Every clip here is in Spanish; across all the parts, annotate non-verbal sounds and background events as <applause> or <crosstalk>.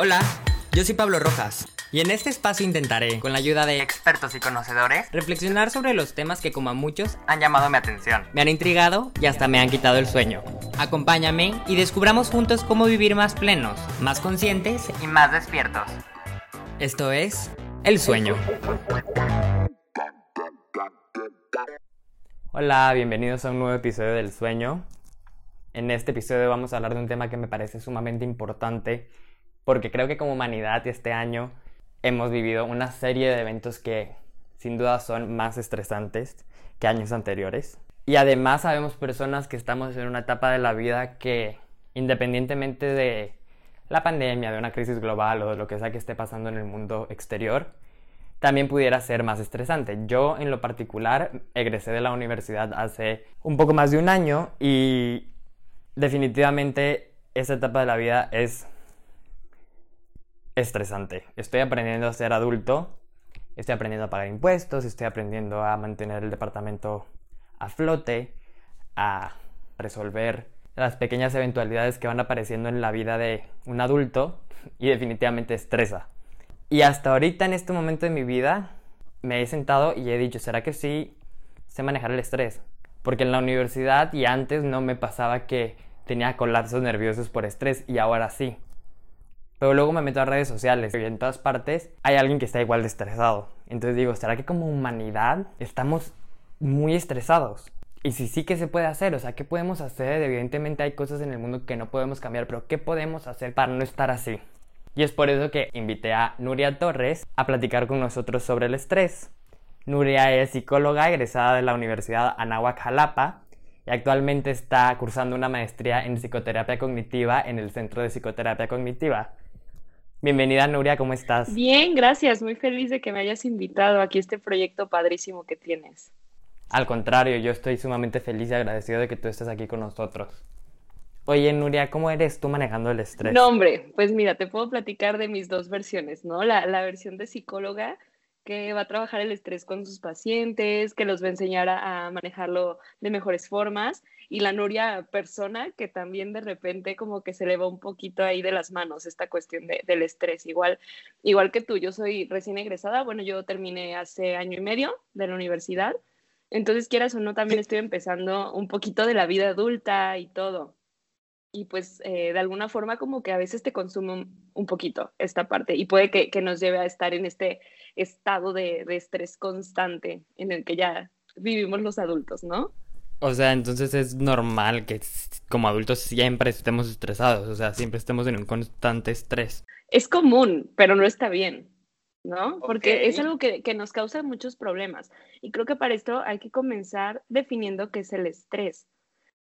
Hola, yo soy Pablo Rojas y en este espacio intentaré, con la ayuda de expertos y conocedores, reflexionar sobre los temas que como a muchos han llamado mi atención, me han intrigado y hasta me han quitado el sueño. Acompáñame y descubramos juntos cómo vivir más plenos, más conscientes y más despiertos. Esto es El Sueño. Hola, bienvenidos a un nuevo episodio del Sueño. En este episodio vamos a hablar de un tema que me parece sumamente importante porque creo que como humanidad este año hemos vivido una serie de eventos que sin duda son más estresantes que años anteriores. Y además sabemos personas que estamos en una etapa de la vida que independientemente de la pandemia, de una crisis global o de lo que sea que esté pasando en el mundo exterior, también pudiera ser más estresante. Yo en lo particular egresé de la universidad hace un poco más de un año y definitivamente esa etapa de la vida es estresante. Estoy aprendiendo a ser adulto, estoy aprendiendo a pagar impuestos, estoy aprendiendo a mantener el departamento a flote, a resolver las pequeñas eventualidades que van apareciendo en la vida de un adulto y definitivamente estresa. Y hasta ahorita en este momento de mi vida me he sentado y he dicho, ¿será que sí sé manejar el estrés? Porque en la universidad y antes no me pasaba que tenía colapsos nerviosos por estrés y ahora sí. Pero luego me meto a redes sociales y en todas partes hay alguien que está igual de estresado. Entonces digo, ¿será que como humanidad estamos muy estresados? Y si sí, ¿qué se puede hacer? O sea, ¿qué podemos hacer? Evidentemente hay cosas en el mundo que no podemos cambiar, pero ¿qué podemos hacer para no estar así? Y es por eso que invité a Nuria Torres a platicar con nosotros sobre el estrés. Nuria es psicóloga egresada de la Universidad Anáhuac Jalapa y actualmente está cursando una maestría en psicoterapia cognitiva en el Centro de Psicoterapia Cognitiva. Bienvenida Nuria, ¿cómo estás? Bien, gracias. Muy feliz de que me hayas invitado aquí a este proyecto padrísimo que tienes. Al contrario, yo estoy sumamente feliz y agradecido de que tú estés aquí con nosotros. Oye, Nuria, ¿cómo eres tú manejando el estrés? No, hombre, pues mira, te puedo platicar de mis dos versiones, ¿no? La, la versión de psicóloga que va a trabajar el estrés con sus pacientes, que los va a enseñar a, a manejarlo de mejores formas y la Nuria persona que también de repente como que se le va un poquito ahí de las manos esta cuestión de, del estrés. Igual, igual que tú, yo soy recién egresada, bueno, yo terminé hace año y medio de la universidad, entonces quieras o no, también estoy empezando un poquito de la vida adulta y todo. Y pues eh, de alguna forma como que a veces te consume un, poquito esta parte y puede que, nos lleve a estar en este estado de, de estrés constante en el que ya vivimos los adultos, ¿no? O sea, entonces es normal que como adultos siempre estemos estresados, o sea, siempre estemos en un constante estrés. Es común, pero no está bien, ¿no? Porque es algo que, que, nos causa muchos problemas. Y creo que para esto hay que comenzar definiendo qué es el estrés.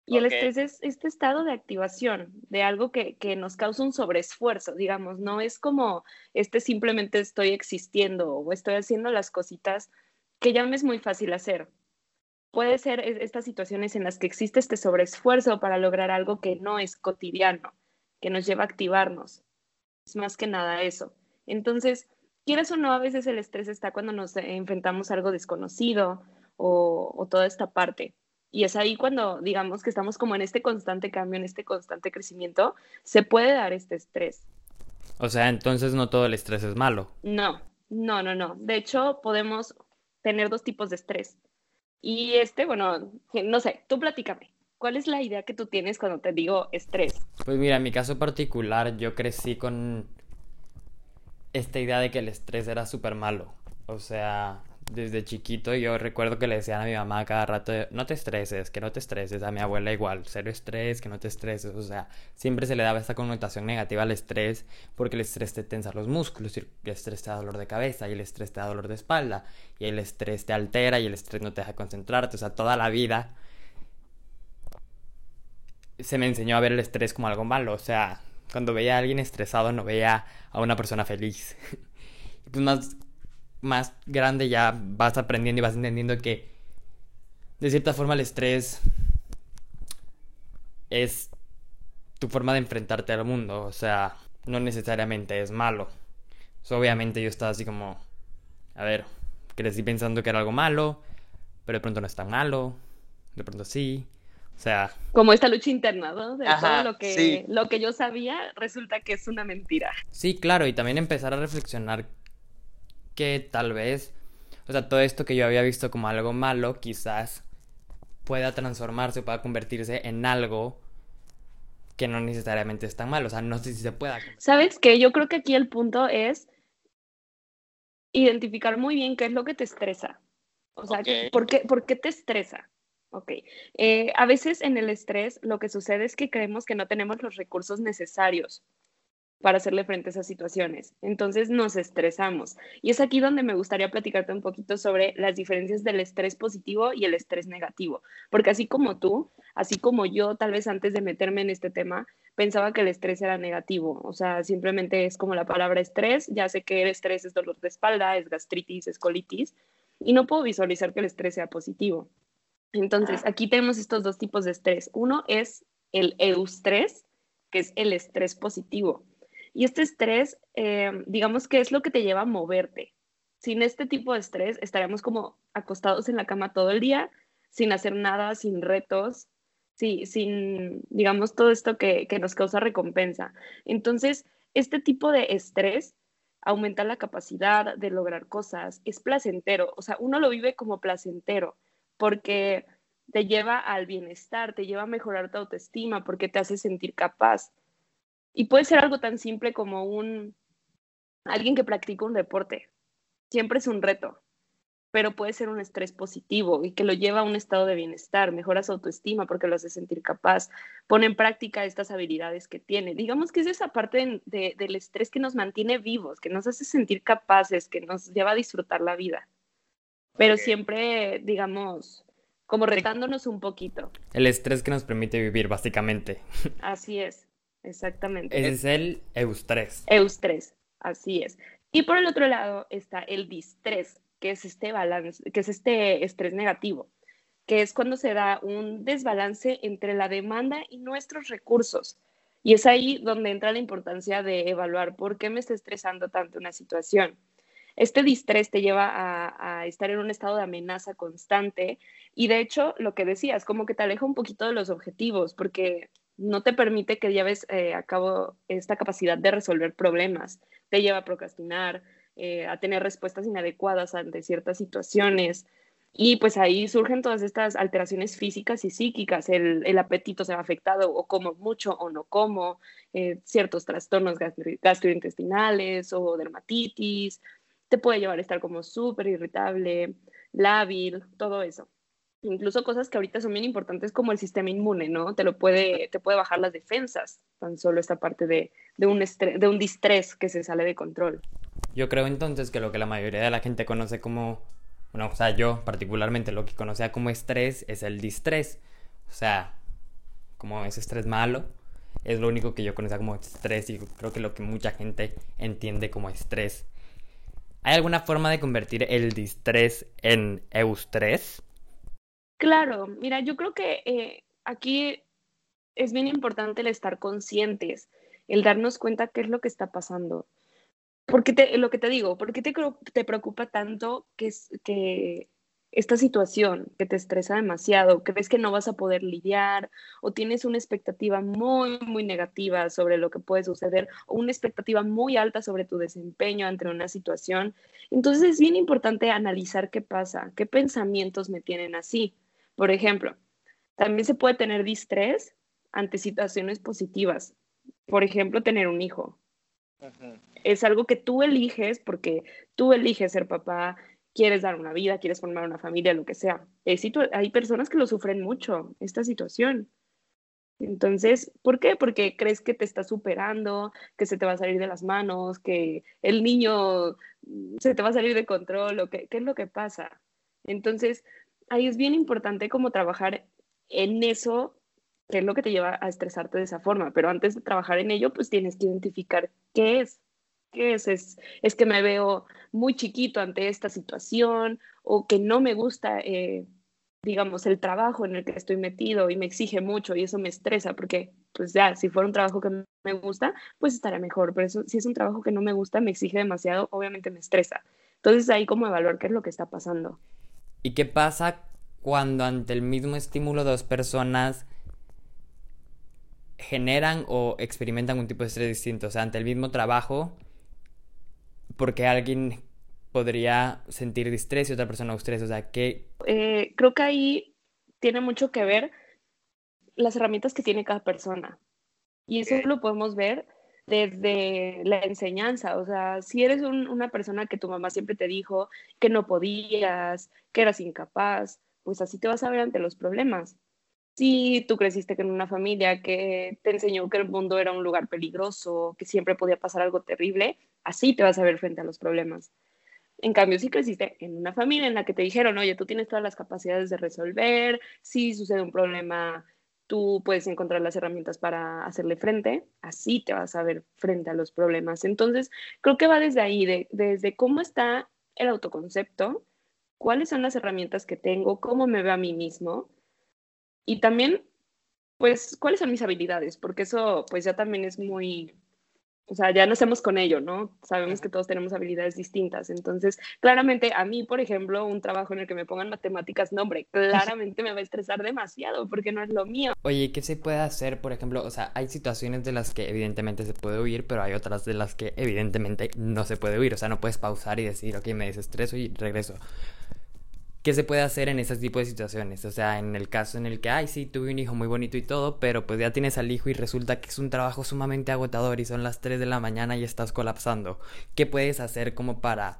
Y okay. el estrés es este estado de activación de algo que, que nos causa un sobreesfuerzo, digamos, no es como este simplemente estoy existiendo o estoy haciendo las cositas que ya me es muy fácil hacer, puede ser estas situaciones en las que existe este sobreesfuerzo para lograr algo que no es cotidiano, que nos lleva a activarnos. Es más que nada eso. Entonces, quieras o no, a veces el estrés está cuando nos enfrentamos a algo desconocido o, o toda esta parte. Y es ahí cuando, digamos, que estamos como en este constante cambio, en este constante crecimiento, se puede dar este estrés. O sea, entonces no todo el estrés es malo. No, no, no, no. De hecho, podemos tener dos tipos de estrés y este, bueno, no sé, tú platícame. ¿Cuál es la idea que tú tienes cuando te digo estrés? Pues mira, en mi caso particular, yo crecí con esta idea de que el estrés era súper malo. O sea, desde chiquito yo recuerdo que le decían a mi mamá cada rato, no te estreses, que no te estreses, a mi abuela igual, cero estrés, que no te estreses, o sea, siempre se le daba esta connotación negativa al estrés porque el estrés te tensa los músculos, y el estrés te da dolor de cabeza y el estrés te da dolor de espalda y el estrés te altera y el estrés no te deja concentrarte, o sea, toda la vida se me enseñó a ver el estrés como algo malo, o sea, cuando veía a alguien estresado no veía a una persona feliz. <laughs> pues más más grande ya vas aprendiendo y vas entendiendo que de cierta forma el estrés es tu forma de enfrentarte al mundo, o sea, no necesariamente es malo. obviamente yo estaba así como, a ver, crecí pensando que era algo malo, pero de pronto no es tan malo, de pronto sí. O sea... Como esta lucha interna, ¿no? De todo lo que, lo que yo sabía resulta que es una mentira. Sí, claro, y también empezar a reflexionar que tal vez, o sea, todo esto que yo había visto como algo malo, quizás pueda transformarse, pueda convertirse en algo que no necesariamente es tan malo. O sea, no sé si se pueda. ¿Sabes qué? Yo creo que aquí el punto es identificar muy bien qué es lo que te estresa. O sea, ¿por, qué, ¿por qué te estresa? Ok. Eh, a veces en el estrés lo que sucede es que creemos que no tenemos los recursos necesarios para hacerle frente a esas situaciones. Entonces nos estresamos. Y es aquí donde me gustaría platicarte un poquito sobre las diferencias del estrés positivo y el estrés negativo. Porque así como tú, así como yo, tal vez antes de meterme en este tema, pensaba que el estrés era negativo. O sea, simplemente es como la palabra estrés. Ya sé que el estrés es dolor de espalda, es gastritis, es colitis. Y no puedo visualizar que el estrés sea positivo. Entonces, aquí tenemos estos dos tipos de estrés. Uno es el eustrés, que es el estrés positivo. Y este estrés, eh, digamos que es lo que te lleva a moverte. Sin este tipo de estrés, estaríamos como acostados en la cama todo el día, sin hacer nada, sin retos, sí, sin, digamos, todo esto que, que nos causa recompensa. Entonces, este tipo de estrés aumenta la capacidad de lograr cosas, es placentero, o sea, uno lo vive como placentero, porque te lleva al bienestar, te lleva a mejorar tu autoestima, porque te hace sentir capaz. Y puede ser algo tan simple como un alguien que practica un deporte. Siempre es un reto, pero puede ser un estrés positivo y que lo lleva a un estado de bienestar, mejora su autoestima porque lo hace sentir capaz, pone en práctica estas habilidades que tiene. Digamos que es esa parte del estrés que nos mantiene vivos, que nos hace sentir capaces, que nos lleva a disfrutar la vida. Pero siempre, digamos, como retándonos un poquito. El estrés que nos permite vivir, básicamente. Así es. Exactamente. Ese es el eustrés. Eustrés, así es. Y por el otro lado está el distrés, que es este balance, que es este estrés negativo, que es cuando se da un desbalance entre la demanda y nuestros recursos. Y es ahí donde entra la importancia de evaluar por qué me está estresando tanto una situación. Este distrés te lleva a, a, estar en un estado de amenaza constante y de hecho, lo que decías, como que te aleja un poquito de los objetivos, porque no te permite que lleves eh, a cabo esta capacidad de resolver problemas, te lleva a procrastinar, eh, a tener respuestas inadecuadas ante ciertas situaciones. Y pues ahí surgen todas estas alteraciones físicas y psíquicas, el, apetito se va afectado o como mucho o no como, eh, ciertos trastornos gastrointestinales o dermatitis, te puede llevar a estar como súper irritable, lábil, todo eso incluso cosas que ahorita son bien importantes como el sistema inmune, ¿no? Te lo puede, te puede bajar las defensas, tan solo esta parte de, un, de un distrés que se sale de control. Yo creo entonces que lo que la mayoría de la gente conoce como, bueno, o sea, yo particularmente lo que conocía como estrés es el distrés, o sea, como ese estrés malo, es lo único que yo conocía como estrés y creo que lo que mucha gente entiende como estrés. ¿Hay alguna forma de convertir el distrés en eustrés? Claro, mira, yo creo que eh, aquí es bien importante el estar conscientes, el darnos cuenta qué es lo que está pasando. Porque te, lo que te digo, ¿por qué te, te preocupa tanto que, es, que esta situación que te estresa demasiado, crees que no vas a poder lidiar o tienes una expectativa muy, muy negativa sobre lo que puede suceder o una expectativa muy alta sobre tu desempeño ante una situación. Entonces es bien importante analizar qué pasa, qué pensamientos me tienen así. Por ejemplo, también se puede tener distrés ante situaciones positivas. Por ejemplo, tener un hijo. Es algo que tú eliges porque tú eliges ser papá, quieres dar una vida, quieres formar una familia, lo que sea. Hay personas que lo sufren mucho, esta situación. Entonces, ¿por qué? Porque crees que te está superando, que se te va a salir de las manos, que el niño se te va a salir de control, o qué, qué es lo que pasa. Entonces, ahí es bien importante como trabajar en eso, que es lo que te lleva a estresarte de esa forma, pero antes de trabajar en ello, pues tienes que identificar qué es. ¿Qué es? es? Es que me veo muy chiquito ante esta situación o que no me gusta, eh, digamos, el trabajo en el que estoy metido y me exige mucho y eso me estresa porque, pues ya, si fuera un trabajo que me gusta, pues estaría mejor, pero si es un trabajo que no me gusta, me exige demasiado, obviamente me estresa. Entonces ahí como evaluar qué es lo que está pasando. ¿Y qué pasa cuando ante el mismo estímulo dos personas generan o experimentan un tipo de estrés distinto. O sea, ante el mismo trabajo, porque alguien podría sentir distrés y otra persona estrés. O sea, que... Eh, creo que ahí tiene mucho que ver las herramientas que tiene cada persona. Y eso lo podemos ver desde la enseñanza. O sea, si eres una persona que tu mamá siempre te dijo que no podías, que eras incapaz, pues así te vas a ver ante los problemas. Si tú creciste en una familia que te enseñó que el mundo era un lugar peligroso, que siempre podía pasar algo terrible, así te vas a ver frente a los problemas. En cambio, si creciste en una familia en la que te dijeron, oye, tú tienes todas las capacidades de resolver, si sucede un problema, tú puedes encontrar las herramientas para hacerle frente, así te vas a ver frente a los problemas. Entonces, creo que va desde ahí, desde cómo está el autoconcepto, cuáles son las herramientas que tengo, cómo me veo a mí mismo y también, pues, cuáles son mis habilidades, porque eso, pues, ya también es muy, o sea, ya nacemos con ello, ¿no? Sabemos que todos tenemos habilidades distintas. Entonces, claramente, a mí, por ejemplo, un trabajo en el que me pongan matemáticas, no, hombre, claramente me va a estresar demasiado porque no es lo mío. Oye, ¿qué se puede hacer, por ejemplo? O sea, hay situaciones de las que evidentemente se puede huir, pero hay otras de las que evidentemente no se puede huir. O sea, no puedes pausar y decir, ok, me desestreso y regreso. ¿Qué se puede hacer en ese tipo de situaciones? O sea, en el caso en el que, ay, sí, tuve un hijo muy bonito y todo, pero pues ya tienes al hijo y resulta que es un trabajo sumamente agotador y son las 3 de la mañana y estás colapsando. ¿Qué puedes hacer como para,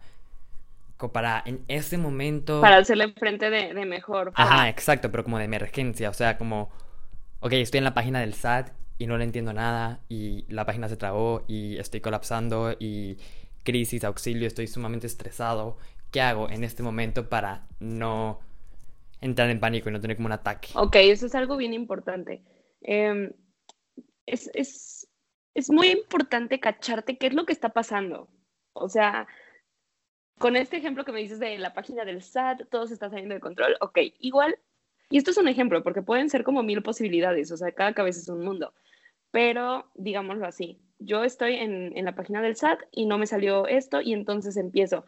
como para en ese momento... Para hacerle frente de, de mejor. Ajá, exacto, pero como de emergencia, o sea, como, ok, estoy en la página del SAT y no le entiendo nada y la página se trabó y estoy colapsando y crisis, auxilio, estoy sumamente estresado ¿qué hago en este momento para no entrar en pánico y no tener como un ataque? Ok, eso es algo bien importante. Em, es, es, es muy importante cacharte qué es lo que está pasando. O sea, con este ejemplo que me dices de la página del SAT, todo se está saliendo de control, ok, igual, y esto es un ejemplo, porque pueden ser como mil posibilidades, o sea, cada cabeza es un mundo, pero digámoslo así, yo estoy en, en la página del SAT y no me salió esto y entonces empiezo,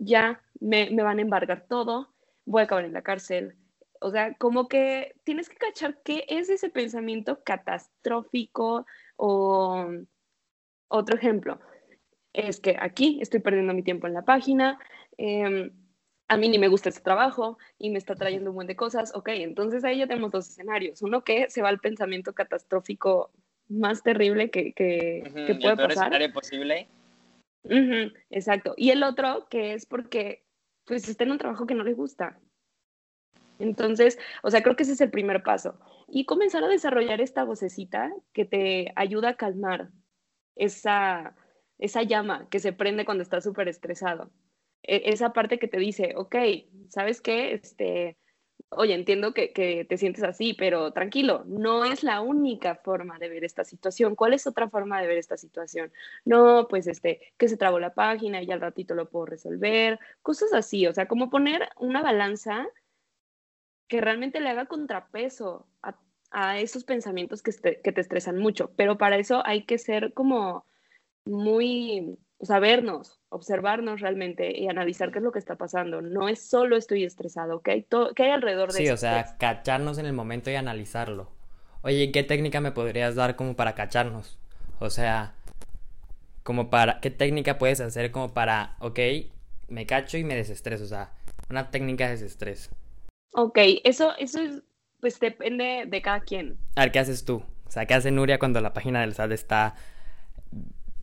ya me, van a embargar todo, voy a acabar en la cárcel. O sea, como que tienes que cachar qué es ese pensamiento catastrófico o otro ejemplo. Es que aquí estoy perdiendo mi tiempo en la página, em, a mí ni me gusta este trabajo y me está trayendo un buen de cosas. Ok, entonces ahí ya tenemos dos escenarios. Uno que se va al pensamiento catastrófico más terrible que, que, puede pasar. escenario posible exacto. Y el otro que es porque pues está en un trabajo que no le gusta. Entonces, o sea, creo que ese es el primer paso. Y comenzar a desarrollar esta vocecita que te ayuda a calmar esa, esa llama que se prende cuando estás súper estresado. E, esa parte que te dice, ok, ¿sabes qué? Este, oye, entiendo que, te sientes así, pero tranquilo, no es la única forma de ver esta situación. ¿Cuál es otra forma de ver esta situación? No, pues este, que se trabó la página y al ratito lo puedo resolver, cosas así, o sea, como poner una balanza que realmente le haga contrapeso a, esos pensamientos que, que te estresan mucho, pero para eso hay que ser como muy, vernos, observarnos realmente y analizar qué es lo que está pasando. No es solo estoy estresado, ¿qué hay, ¿Qué hay alrededor de Sí, o sea, cacharnos en el momento y analizarlo. Oye, ¿qué técnica me podrías dar como para cacharnos? O sea, como para, ¿qué técnica puedes hacer como para, ok, me cacho y me desestreso? O sea, una técnica de desestrés. Ok, eso, eso es, pues depende de cada quien. A ver, ¿qué haces tú? O sea, ¿qué hace Nuria cuando la página del SAT está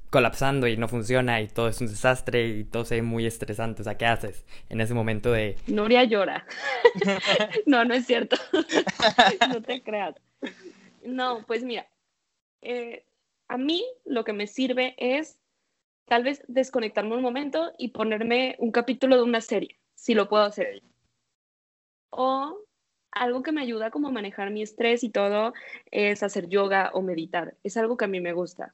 colapsando y no funciona y todo es un desastre y todo se ve muy estresante. O sea, ¿qué haces en ese momento de... Nuria llora. <laughs> no, no es cierto. <laughs> no te creas. No, pues mira, eh, a mí lo que me sirve es tal vez desconectarme un momento y ponerme un capítulo de una serie, si lo puedo hacer. O algo que me ayuda como a manejar mi estrés y todo es hacer yoga o meditar. Es algo que a mí me gusta.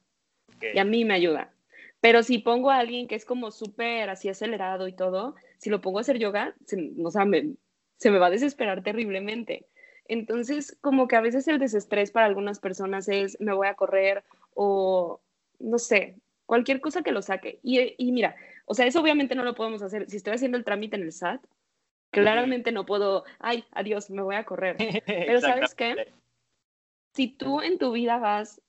Y a mí me ayuda. Pero si pongo a alguien que es como súper así acelerado y todo, si lo pongo a hacer yoga, se, o sea, se me va a desesperar terriblemente. Entonces, como que a veces el desestrés para algunas personas es me voy a correr o no sé, cualquier cosa que lo saque. Y, y, mira, o sea, eso obviamente no lo podemos hacer. Si estoy haciendo el trámite en el SAT, claramente no puedo, ay, adiós, me voy a correr. <laughs> Pero ¿sabes qué? si tú en tu vida vas,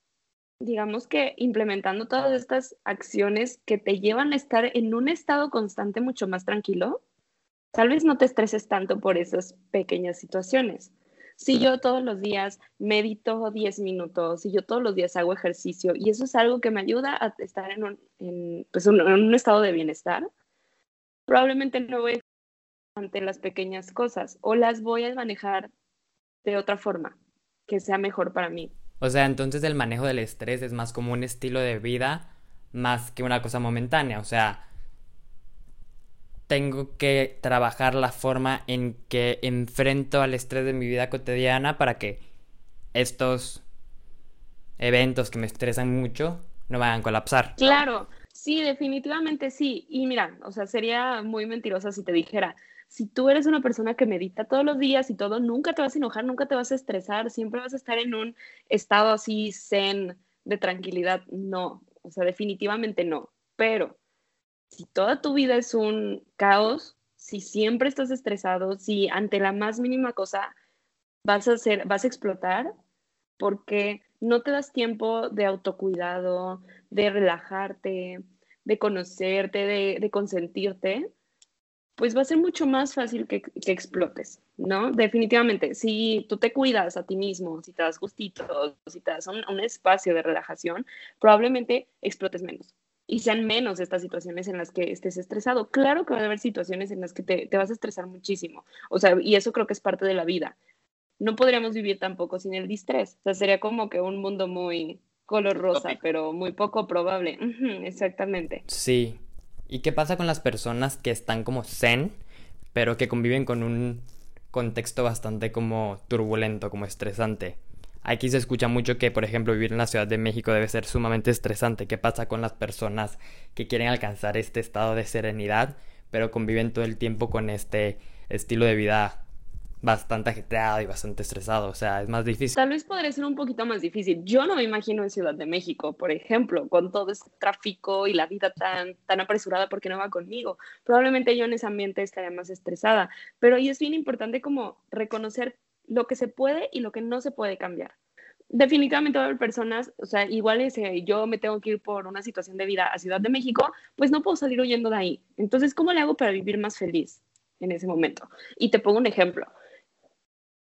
digamos que implementando todas estas acciones que te llevan a estar en un estado constante mucho más tranquilo, tal vez no te estreses tanto por esas pequeñas situaciones. Si yo todos los días medito 10 minutos, si yo todos los días hago ejercicio y eso es algo que me ayuda a estar en un, pues en un estado de bienestar, probablemente no voy ante las pequeñas cosas o las voy a manejar de otra forma que sea mejor para mí. O sea, entonces el manejo del estrés es más como un estilo de vida más que una cosa momentánea. O sea, tengo que trabajar la forma en que enfrento al estrés de mi vida cotidiana para que estos eventos que me estresan mucho no vayan a colapsar. Claro, sí, definitivamente sí. Y mira, o sea, sería muy mentirosa si te dijera, si tú eres una persona que medita todos los días y todo, nunca te vas a enojar, nunca te vas a estresar, siempre vas a estar en un estado así zen de tranquilidad. No, o sea, definitivamente no. Pero si toda tu vida es un caos, si siempre estás estresado, si ante la más mínima cosa vas a hacer, vas a explotar, porque no te das tiempo de autocuidado, de relajarte, de conocerte, de, de consentirte, pues va a ser mucho más fácil que, explotes, ¿no? Definitivamente, si tú te cuidas a ti mismo, si te das gustitos, si te das un, espacio de relajación, probablemente explotes menos y sean menos estas situaciones en las que estés estresado. Claro que va a haber situaciones en las que te, te vas a estresar muchísimo, o sea, y eso creo que es parte de la vida. No podríamos vivir tampoco sin el distrés, o sea, sería como que un mundo muy color rosa, pero muy poco probable. exactamente. Sí, ¿Y qué pasa con las personas que están como zen, pero que conviven con un contexto bastante como turbulento, como estresante? Aquí se escucha mucho que, por ejemplo, vivir en la Ciudad de México debe ser sumamente estresante. ¿Qué pasa con las personas que quieren alcanzar este estado de serenidad, pero conviven todo el tiempo con este estilo de vida bastante agitado y bastante estresado, o sea, es más difícil. Tal vez podría ser un poquito más difícil. Yo no me imagino en Ciudad de México, por ejemplo, con todo ese tráfico y la vida tan, tan apresurada porque no va conmigo. Probablemente yo en ese ambiente estaría más estresada, pero ahí es bien importante como reconocer lo que se puede y lo que no se puede cambiar. Definitivamente va a haber personas, o sea, igual es, yo me tengo que ir por una situación de vida a Ciudad de México, pues no puedo salir huyendo de ahí. Entonces, ¿cómo le hago para vivir más feliz en ese momento? Y te pongo un ejemplo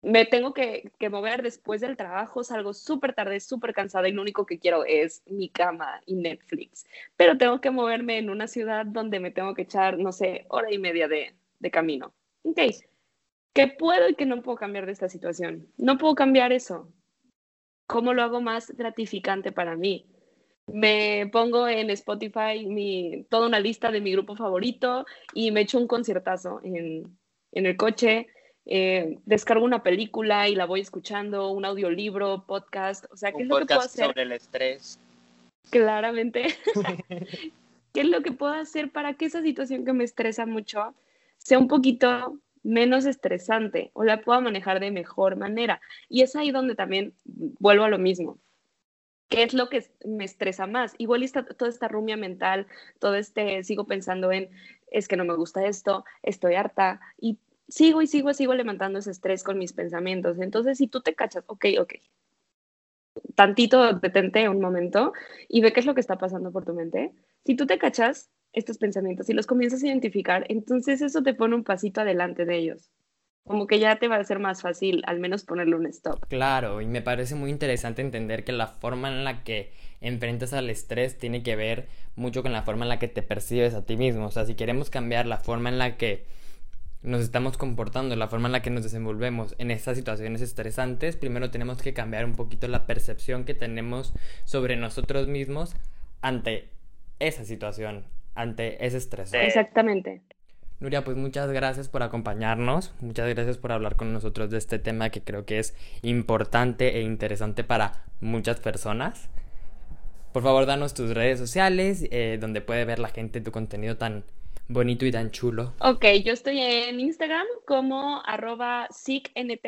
me tengo que, mover después del trabajo, salgo súper tarde, súper cansada y lo único que quiero es mi cama y Netflix. Pero tengo que moverme en una ciudad donde me tengo que echar, no sé, hora y media de, de camino. Ok, ¿qué puedo y qué no puedo cambiar de esta situación? No puedo cambiar eso. ¿Cómo lo hago más gratificante para mí? Me pongo en Spotify mi, toda una lista de mi grupo favorito y me echo un conciertazo en, en el coche eh, descargo una película y la voy escuchando, un audiolibro, podcast, o sea, ¿qué es lo que puedo hacer? sobre el estrés. Claramente. <laughs> <laughs> ¿Qué es lo que puedo hacer para que esa situación que me estresa mucho sea un poquito menos estresante o la pueda manejar de mejor manera? Y es ahí donde también vuelvo a lo mismo. ¿Qué es lo que me estresa más? Igual está toda esta rumia mental, todo este, sigo pensando en, es que no me gusta esto, estoy harta, y sigo y sigo, sigo levantando ese estrés con mis pensamientos. Entonces, si tú te cachas, ok, ok, tantito detente un momento y ve qué es lo que está pasando por tu mente. Si tú te cachas estos pensamientos y los comienzas a identificar, entonces eso te pone un pasito adelante de ellos. Como que ya te va a ser más fácil al menos ponerle un stop. Claro, y me parece muy interesante entender que la forma en la que enfrentas al estrés tiene que ver mucho con la forma en la que te percibes a ti mismo. O sea, si queremos cambiar la forma en la que nos estamos comportando, la forma en la que nos desenvolvemos en estas situaciones estresantes, primero tenemos que cambiar un poquito la percepción que tenemos sobre nosotros mismos ante esa situación, ante ese estrés. Exactamente. Nuria, pues muchas gracias por acompañarnos, muchas gracias por hablar con nosotros de este tema que creo que es importante e interesante para muchas personas. Por favor, danos tus redes sociales, eh, donde puede ver la gente tu contenido tan bonito y tan chulo. Ok, yo estoy en Instagram como arroba SICNT,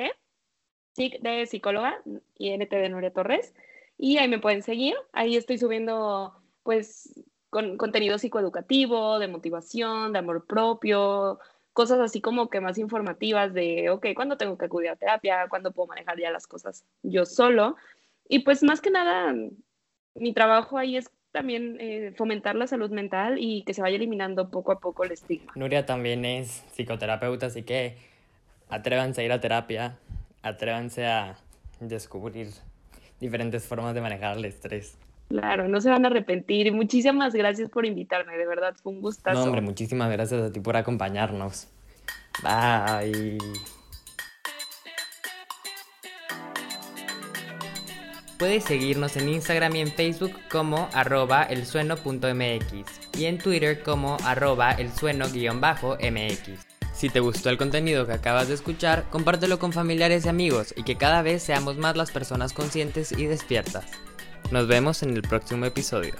SIC de psicóloga y NT de Nuria Torres. Y ahí me pueden seguir. Ahí estoy subiendo pues con contenido psicoeducativo, de motivación, de amor propio, cosas así como que más informativas de, ok, ¿cuándo tengo que acudir a terapia? ¿Cuándo puedo manejar ya las cosas yo solo? Y pues más que nada, mi trabajo ahí es también eh, fomentar la salud mental y que se vaya eliminando poco a poco el estigma. Nuria también es psicoterapeuta, así que atrévanse a ir a terapia, atrévanse a descubrir diferentes formas de manejar el estrés. Claro, no se van a arrepentir. Muchísimas gracias por invitarme, de verdad, fue un gustazo. No, hombre, muchísimas gracias a ti por acompañarnos. Bye. Puedes seguirnos en Instagram y en Facebook como arroba elsueno.mx y en Twitter como arroba elsueno-mx. Si te gustó el contenido que acabas de escuchar, compártelo con familiares y amigos y que cada vez seamos más las personas conscientes y despiertas. Nos vemos en el próximo episodio.